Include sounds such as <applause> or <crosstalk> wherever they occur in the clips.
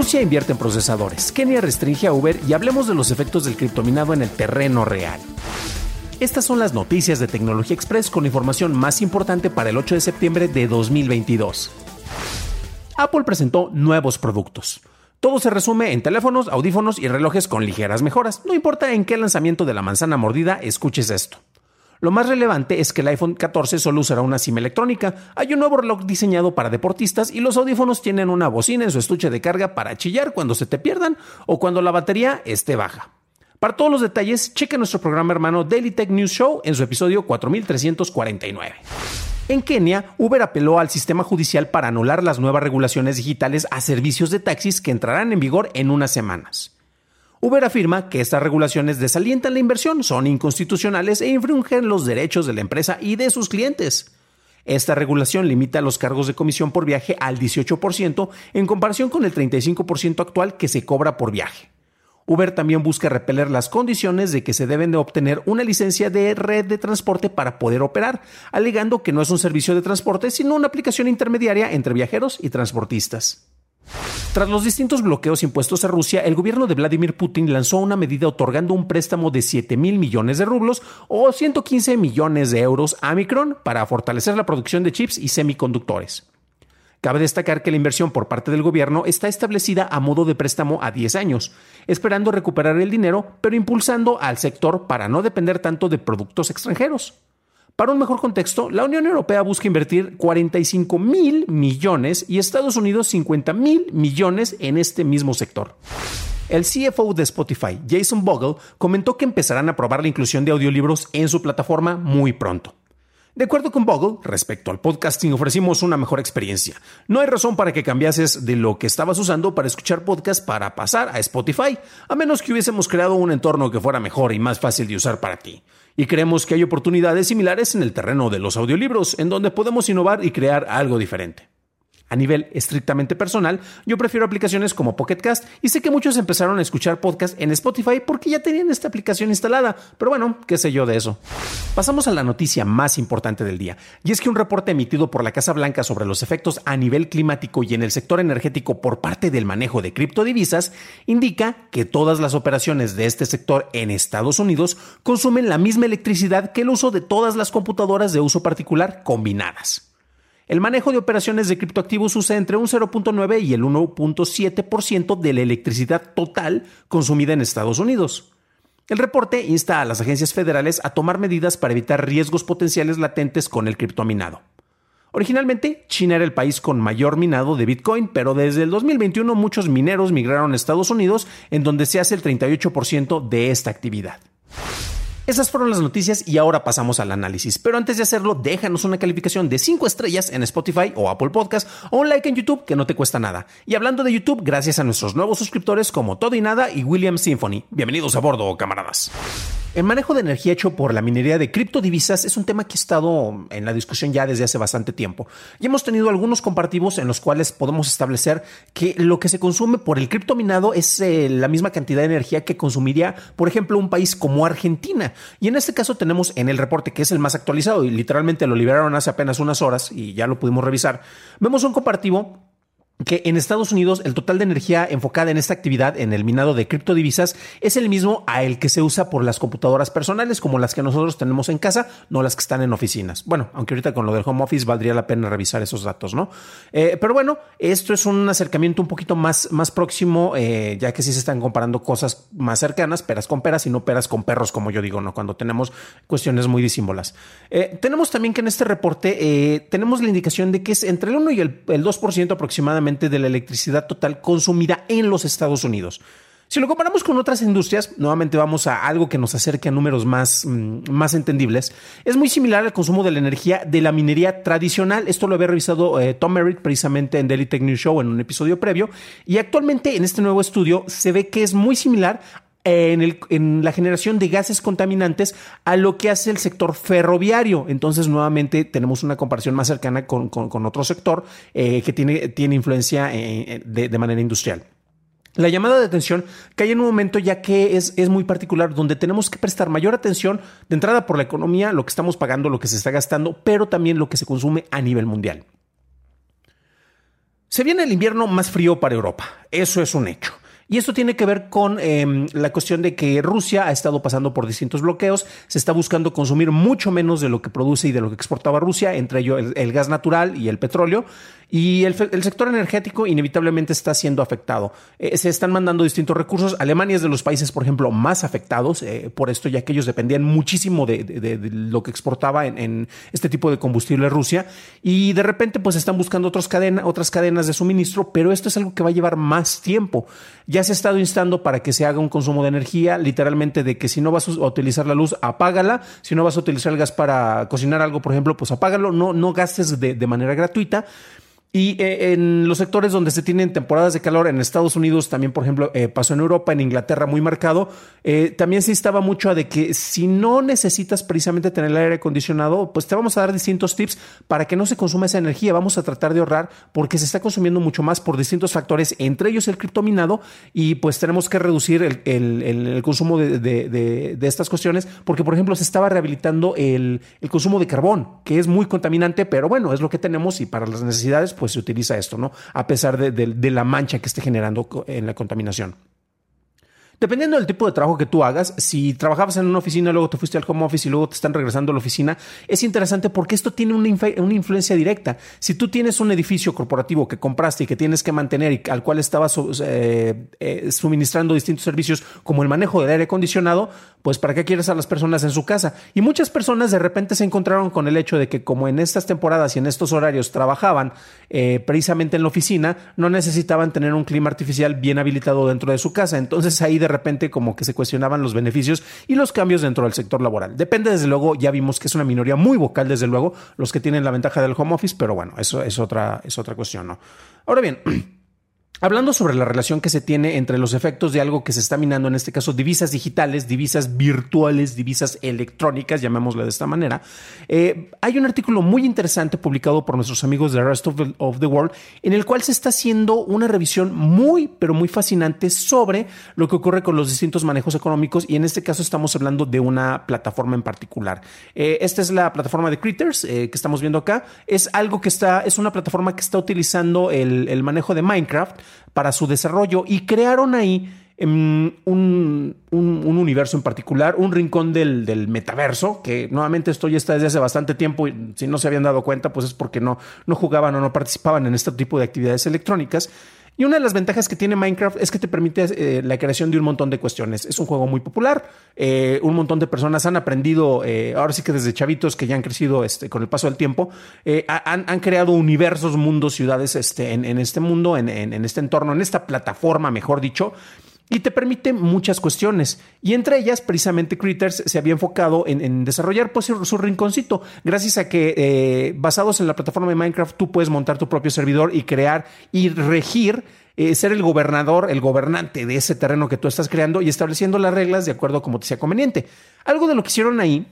Rusia invierte en procesadores, Kenia restringe a Uber y hablemos de los efectos del criptominado en el terreno real. Estas son las noticias de Tecnología Express con información más importante para el 8 de septiembre de 2022. Apple presentó nuevos productos. Todo se resume en teléfonos, audífonos y relojes con ligeras mejoras. No importa en qué lanzamiento de la manzana mordida escuches esto. Lo más relevante es que el iPhone 14 solo usará una SIM electrónica. Hay un nuevo reloj diseñado para deportistas y los audífonos tienen una bocina en su estuche de carga para chillar cuando se te pierdan o cuando la batería esté baja. Para todos los detalles, cheque nuestro programa hermano Daily Tech News Show en su episodio 4349. En Kenia, Uber apeló al sistema judicial para anular las nuevas regulaciones digitales a servicios de taxis que entrarán en vigor en unas semanas. Uber afirma que estas regulaciones desalientan la inversión, son inconstitucionales e infringen los derechos de la empresa y de sus clientes. Esta regulación limita los cargos de comisión por viaje al 18% en comparación con el 35% actual que se cobra por viaje. Uber también busca repeler las condiciones de que se deben de obtener una licencia de red de transporte para poder operar, alegando que no es un servicio de transporte, sino una aplicación intermediaria entre viajeros y transportistas. Tras los distintos bloqueos impuestos a Rusia, el gobierno de Vladimir Putin lanzó una medida otorgando un préstamo de 7 mil millones de rublos o 115 millones de euros a Micron para fortalecer la producción de chips y semiconductores. Cabe destacar que la inversión por parte del gobierno está establecida a modo de préstamo a 10 años, esperando recuperar el dinero, pero impulsando al sector para no depender tanto de productos extranjeros. Para un mejor contexto, la Unión Europea busca invertir 45 mil millones y Estados Unidos 50 mil millones en este mismo sector. El CFO de Spotify, Jason Bogle, comentó que empezarán a probar la inclusión de audiolibros en su plataforma muy pronto. De acuerdo con Bogle, respecto al podcasting ofrecimos una mejor experiencia. No hay razón para que cambiases de lo que estabas usando para escuchar podcast para pasar a Spotify, a menos que hubiésemos creado un entorno que fuera mejor y más fácil de usar para ti. Y creemos que hay oportunidades similares en el terreno de los audiolibros, en donde podemos innovar y crear algo diferente. A nivel estrictamente personal, yo prefiero aplicaciones como Pocket Cast y sé que muchos empezaron a escuchar podcast en Spotify porque ya tenían esta aplicación instalada, pero bueno, qué sé yo de eso. Pasamos a la noticia más importante del día, y es que un reporte emitido por la Casa Blanca sobre los efectos a nivel climático y en el sector energético por parte del manejo de criptodivisas indica que todas las operaciones de este sector en Estados Unidos consumen la misma electricidad que el uso de todas las computadoras de uso particular combinadas. El manejo de operaciones de criptoactivos usa entre un 0.9 y el 1.7% de la electricidad total consumida en Estados Unidos. El reporte insta a las agencias federales a tomar medidas para evitar riesgos potenciales latentes con el criptominado. Originalmente, China era el país con mayor minado de Bitcoin, pero desde el 2021 muchos mineros migraron a Estados Unidos, en donde se hace el 38% de esta actividad. Esas fueron las noticias y ahora pasamos al análisis. Pero antes de hacerlo, déjanos una calificación de 5 estrellas en Spotify o Apple Podcast o un like en YouTube que no te cuesta nada. Y hablando de YouTube, gracias a nuestros nuevos suscriptores como Todo y Nada y William Symphony. Bienvenidos a bordo, camaradas. El manejo de energía hecho por la minería de criptodivisas es un tema que ha estado en la discusión ya desde hace bastante tiempo. Y hemos tenido algunos comparativos en los cuales podemos establecer que lo que se consume por el criptominado es eh, la misma cantidad de energía que consumiría, por ejemplo, un país como Argentina. Y en este caso tenemos en el reporte, que es el más actualizado y literalmente lo liberaron hace apenas unas horas y ya lo pudimos revisar, vemos un comparativo que en Estados Unidos el total de energía enfocada en esta actividad, en el minado de criptodivisas, es el mismo a el que se usa por las computadoras personales como las que nosotros tenemos en casa, no las que están en oficinas. Bueno, aunque ahorita con lo del home office valdría la pena revisar esos datos, ¿no? Eh, pero bueno, esto es un acercamiento un poquito más, más próximo, eh, ya que sí se están comparando cosas más cercanas, peras con peras y no peras con perros, como yo digo, ¿no? Cuando tenemos cuestiones muy disímbolas. Eh, tenemos también que en este reporte tenemos la indicación de que es entre el 1 y el, el 2% aproximadamente de la electricidad total consumida en los Estados Unidos. Si lo comparamos con otras industrias, nuevamente vamos a algo que nos acerque a números más, mm, más entendibles, es muy similar al consumo de la energía de la minería tradicional. Esto lo había revisado eh, Tom Merritt precisamente en Daily Tech News Show en un episodio previo. Y actualmente en este nuevo estudio se ve que es muy similar en, la generación de gases contaminantes a lo que hace el sector ferroviario. Entonces, nuevamente, tenemos una comparación más cercana con, otro sector eh, que tiene, tiene influencia eh, de, manera industrial. La llamada de atención cae en un momento ya que es, es, muy particular, donde tenemos que prestar mayor atención de entrada por la economía, lo que estamos pagando, lo que se está gastando, pero también lo que se consume a nivel mundial. Se viene el invierno más frío para Europa, eso es un hecho. Y esto tiene que ver con em, la cuestión de que Rusia ha estado pasando por distintos bloqueos, se está buscando consumir mucho menos de lo que produce y de lo que exportaba Rusia, entre ellos el gas natural y el petróleo. Y el, sector energético inevitablemente está siendo afectado. Eh, se están mandando distintos recursos. Alemania es de los países, por ejemplo, más afectados eh, por esto, ya que ellos dependían muchísimo de, lo que exportaba en, este tipo de combustible Rusia. Y de repente, pues están buscando otras cadenas de suministro, pero esto es algo que va a llevar más tiempo. Ya se ha estado instando para que se haga un consumo de energía, literalmente de que si no vas a utilizar la luz, apágala. Si no vas a utilizar el gas para cocinar algo, por ejemplo, pues apágalo. No, no gastes de manera gratuita. Y eh, en los sectores donde se tienen temporadas de calor, en Estados Unidos también, por ejemplo, eh, pasó en Europa, en Inglaterra muy marcado, eh, también se instaba mucho a de que si no necesitas precisamente tener el aire acondicionado, pues te vamos a dar distintos tips para que no se consuma esa energía. Vamos a tratar de ahorrar porque se está consumiendo mucho más por distintos factores, entre ellos el criptominado, y pues tenemos que reducir el, consumo de, estas cuestiones porque, por ejemplo, se estaba rehabilitando el, el consumo de carbón, que es muy contaminante, pero bueno, es lo que tenemos y para las necesidades pues se utiliza esto, ¿no? A pesar de, la mancha que esté generando en la contaminación. Dependiendo del tipo de trabajo que tú hagas, si trabajabas en una oficina, luego te fuiste al home office y luego te están regresando a la oficina, es interesante porque esto tiene una, influencia directa. Si tú tienes un edificio corporativo que compraste y que tienes que mantener y al cual estabas eh, eh, suministrando distintos servicios como el manejo del aire acondicionado, pues ¿para qué quieres a las personas en su casa? Y muchas personas de repente se encontraron con el hecho de que como en estas temporadas y en estos horarios trabajaban eh, precisamente en la oficina, no necesitaban tener un clima artificial bien habilitado dentro de su casa. Entonces ahí de repente como que se cuestionaban los beneficios y los cambios dentro del sector laboral. Depende, desde luego, ya vimos que es una minoría muy vocal, desde luego, los que tienen la ventaja del home office, pero bueno, eso es otra, es otra cuestión, ¿no? Ahora bien, <clears throat> Hablando sobre la relación que se tiene entre los efectos de algo que se está minando, en este caso divisas digitales, divisas virtuales, divisas electrónicas, llamémosle de esta manera, eh, hay un artículo muy interesante publicado por nuestros amigos de Rest of the, World en el cual se está haciendo una revisión muy, pero muy fascinante sobre lo que ocurre con los distintos manejos económicos y en este caso estamos hablando de una plataforma en particular. Eh, esta es la plataforma de Critters eh, que estamos viendo acá. Es algo que está, es una plataforma que está utilizando el manejo de Minecraft para su desarrollo y crearon ahí em, un, universo en particular, un rincón del, metaverso, que nuevamente esto ya está desde hace bastante tiempo y si no se habían dado cuenta, pues es porque no, no jugaban o no participaban en este tipo de actividades electrónicas. Y una de las ventajas que tiene Minecraft es que te permite eh, la creación de un montón de cuestiones. Es un juego muy popular, eh, un montón de personas han aprendido, eh, ahora sí que desde chavitos que ya han crecido este, con el paso del tiempo, han, creado universos, mundos, ciudades este, en, este mundo, en, en este entorno, en esta plataforma, mejor dicho y te permite muchas cuestiones. Y entre ellas, precisamente Critters se había enfocado en, desarrollar pues, su, rinconcito, gracias a que eh, basados en la plataforma de Minecraft tú puedes montar tu propio servidor y crear y regir. Eh, ser el gobernador, el gobernante de ese terreno que tú estás creando y estableciendo las reglas de acuerdo a como te sea conveniente. Algo de lo que hicieron ahí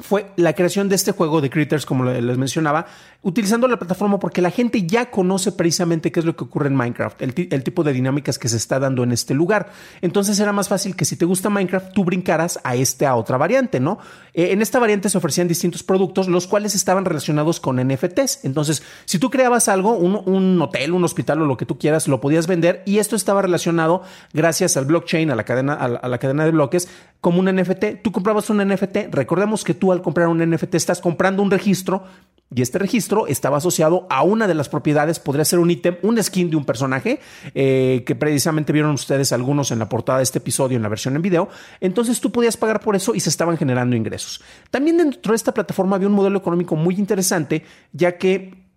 fue la creación de este juego de Critters, como les mencionaba, utilizando la plataforma porque la gente ya conoce precisamente qué es lo que ocurre en Minecraft, el, tipo de dinámicas que se está dando en este lugar. Entonces era más fácil que si te gusta Minecraft, tú brincaras a este a otra variante, ¿no? Eh, en esta variante se ofrecían distintos productos, los cuales estaban relacionados con NFTs. Entonces, si tú creabas algo, un, hotel, un hospital o lo que tú quieras, lo podías vender y esto estaba relacionado gracias al blockchain, a la cadena, a la cadena de bloques, como un NFT. Tú comprabas un NFT, recordemos que tú al comprar un NFT estás comprando un registro y este registro estaba asociado a una de las propiedades, podría ser un ítem, un skin de un personaje, eh, que precisamente vieron ustedes algunos en la portada de este episodio, en la versión en video. Entonces tú podías pagar por eso y se estaban generando ingresos. También dentro de esta plataforma había un modelo económico muy interesante, ya que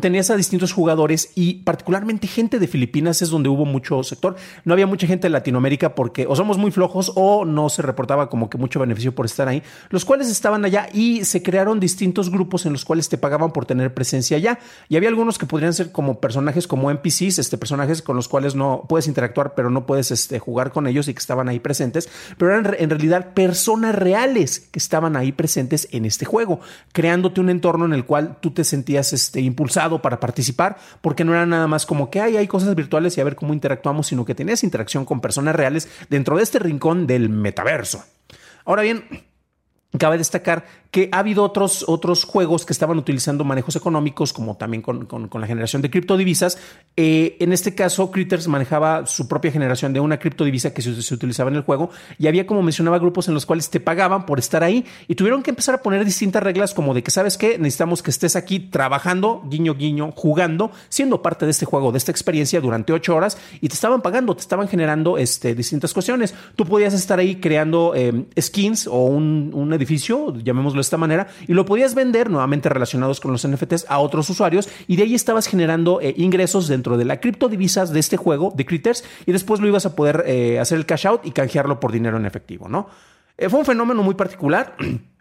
tenías a distintos jugadores y particularmente gente de Filipinas es donde hubo mucho sector. No había mucha gente de Latinoamérica porque o somos muy flojos o no se reportaba como que mucho beneficio por estar ahí, los cuales estaban allá y se crearon distintos grupos en los cuales te pagaban por tener presencia allá. Y había algunos que podrían ser como personajes como NPCs, este, personajes con los cuales no puedes interactuar, pero no puedes este, jugar con ellos y que estaban ahí presentes, pero eran en realidad personas reales que estaban ahí presentes en este juego, creándote un entorno en el cual tú te sentías este, impulsado para participar, porque no era nada más como que hay, hay cosas virtuales y a ver cómo interactuamos, sino que tenías interacción con personas reales dentro de este rincón del metaverso. Ahora bien, Cabe destacar que ha habido otros, otros juegos que estaban utilizando manejos económicos, como también con, la generación de criptodivisas. Eh, en este caso, Critters manejaba su propia generación de una criptodivisa que se, utilizaba en el juego y había, como mencionaba, grupos en los cuales te pagaban por estar ahí y tuvieron que empezar a poner distintas reglas como de que, ¿sabes qué? Necesitamos que estés aquí trabajando, guiño, guiño, jugando, siendo parte de este juego, de esta experiencia durante ocho horas y te estaban pagando, te estaban generando este, distintas cuestiones. Tú podías estar ahí creando eh, skins o un, un edificio, llamémoslo esta manera, y lo podías vender nuevamente relacionados con los NFTs a otros usuarios y de ahí estabas generando eh, ingresos dentro de la criptodivisas de este juego de Critters y después lo ibas a poder eh, hacer el cash out y canjearlo por dinero en efectivo, ¿no? Eh, fue un fenómeno muy particular. <clears throat>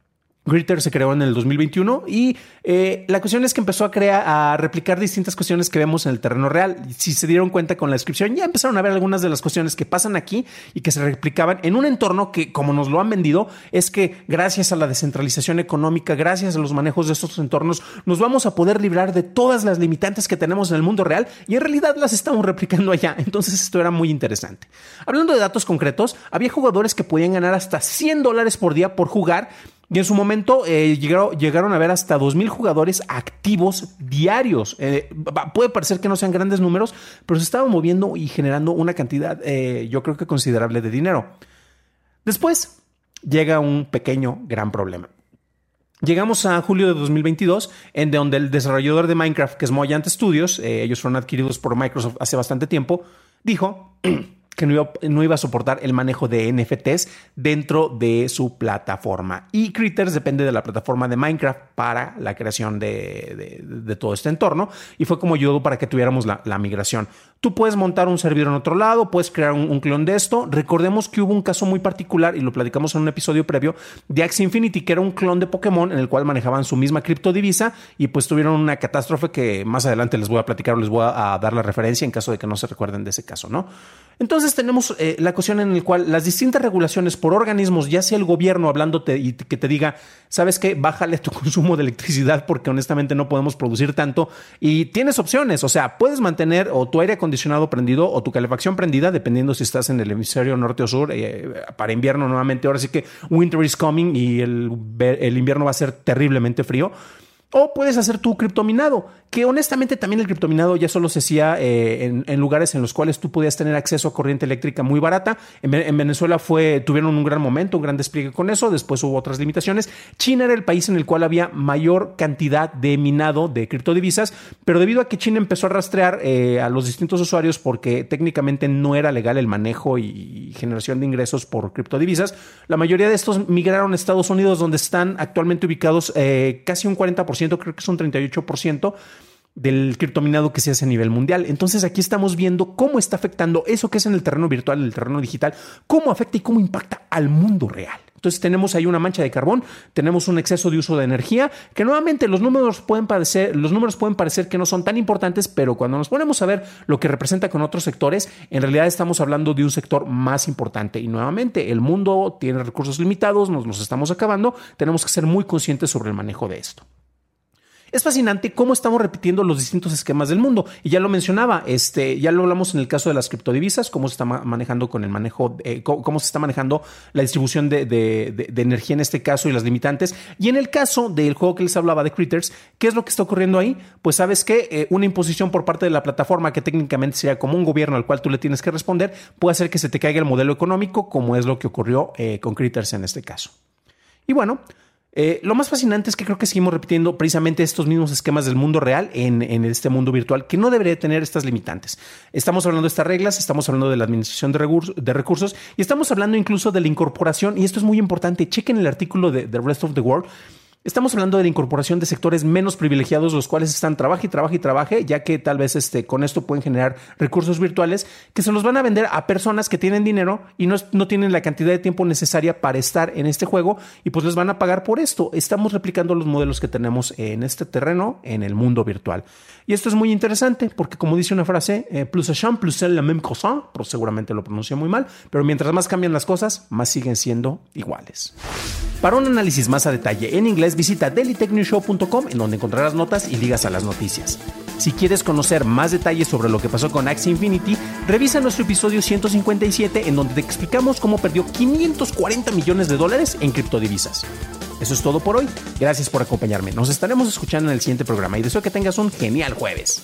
Gritter se creó en el 2021 y eh, la cuestión es que empezó a crear, a replicar distintas cuestiones que vemos en el terreno real. Si se dieron cuenta con la descripción, ya empezaron a ver algunas de las cuestiones que pasan aquí y que se replicaban en un entorno que, como nos lo han vendido, es que gracias a la descentralización económica, gracias a los manejos de estos entornos, nos vamos a poder librar de todas las limitantes que tenemos en el mundo real y en realidad las estamos replicando allá. Entonces esto era muy interesante. Hablando de datos concretos, había jugadores que podían ganar hasta 100 dólares por día por jugar y en su momento eh, llegaron, a ver hasta 2.000 jugadores activos diarios. Eh, puede parecer que no sean grandes números, pero se estaba moviendo y generando una cantidad, eh, yo creo que considerable de dinero. Después llega un pequeño, gran problema. Llegamos a julio de 2022, en donde el desarrollador de Minecraft, que es Mojang Studios, ellos fueron adquiridos por Microsoft hace bastante tiempo, dijo <clears throat> que no iba, a soportar el manejo de NFTs dentro de su plataforma. Y Critters depende de la plataforma de Minecraft para la creación de, todo este entorno y fue como ayudó para que tuviéramos la, migración. Tú puedes montar un servidor en otro lado, puedes crear un, clon de esto. Recordemos que hubo un caso muy particular y lo platicamos en un episodio previo de Axie Infinity, que era un clon de Pokémon en el cual manejaban su misma criptodivisa y pues tuvieron una catástrofe que más adelante les voy a platicar o les voy a, dar la referencia en caso de que no se recuerden de ese caso, ¿no? Entonces tenemos eh, la cuestión en la cual las distintas regulaciones por organismos, ya sea el gobierno hablándote y que te diga, sabes qué, bájale tu <laughs> consumo de electricidad porque honestamente no podemos producir tanto y tienes opciones, o sea, puedes mantener o tu aire acondicionado prendido o tu calefacción prendida, dependiendo si estás en el hemisferio norte o sur, eh, para invierno nuevamente, ahora sí que winter is coming y el, el invierno va a ser terriblemente frío. O puedes hacer tu criptominado, que honestamente también el criptominado ya solo se hacía eh, en, lugares en los cuales tú podías tener acceso a corriente eléctrica muy barata. En, Venezuela fue, tuvieron un gran momento, un gran despliegue con eso, después hubo otras limitaciones. China era el país en el cual había mayor cantidad de minado de criptodivisas, pero debido a que China empezó a rastrear eh, a los distintos usuarios porque técnicamente no era legal el manejo y generación de ingresos por criptodivisas, la mayoría de estos migraron a Estados Unidos donde están actualmente ubicados eh, casi un 40% creo que es un 38% del criptominado que se hace a nivel mundial. Entonces aquí estamos viendo cómo está afectando eso que es en el terreno virtual, en el terreno digital, cómo afecta y cómo impacta al mundo real. Entonces tenemos ahí una mancha de carbón, tenemos un exceso de uso de energía, que nuevamente los números pueden parecer, los números pueden parecer que no son tan importantes, pero cuando nos ponemos a ver lo que representa con otros sectores, en realidad estamos hablando de un sector más importante. Y nuevamente, el mundo tiene recursos limitados, nos los estamos acabando, tenemos que ser muy conscientes sobre el manejo de esto. Es fascinante cómo estamos repitiendo los distintos esquemas del mundo. Y ya lo mencionaba, este, ya lo hablamos en el caso de las criptodivisas, cómo se está manejando con el manejo, eh, cómo, se está manejando la distribución de, de, energía en este caso y las limitantes. Y en el caso del juego que les hablaba de Critters, ¿qué es lo que está ocurriendo ahí? Pues sabes que eh, una imposición por parte de la plataforma que técnicamente sería como un gobierno al cual tú le tienes que responder, puede hacer que se te caiga el modelo económico, como es lo que ocurrió eh, con Critters en este caso. Y bueno, eh, lo más fascinante es que creo que seguimos repitiendo precisamente estos mismos esquemas del mundo real en, este mundo virtual que no debería tener estas limitantes. Estamos hablando de estas reglas, estamos hablando de la administración de, de recursos y estamos hablando incluso de la incorporación, y esto es muy importante, chequen el artículo de The Rest of the World Estamos hablando de la incorporación de sectores menos privilegiados, los cuales están trabaje y trabaje y trabaje, ya que tal vez este, con esto pueden generar recursos virtuales que se los van a vender a personas que tienen dinero y no, no tienen la cantidad de tiempo necesaria para estar en este juego y pues les van a pagar por esto. Estamos replicando los modelos que tenemos en este terreno, en el mundo virtual. Y esto es muy interesante porque como dice una frase, eh, plus champ, plus la même cosa, pero seguramente lo pronuncio muy mal, pero mientras más cambian las cosas, más siguen siendo iguales. Para un análisis más a detalle en inglés, visita dailytechnewshow.com en donde encontrarás notas y ligas a las noticias. Si quieres conocer más detalles sobre lo que pasó con Axie Infinity, revisa nuestro episodio 157 en donde te explicamos cómo perdió 540 millones de dólares en criptodivisas. Eso es todo por hoy. Gracias por acompañarme. Nos estaremos escuchando en el siguiente programa y deseo que tengas un genial jueves.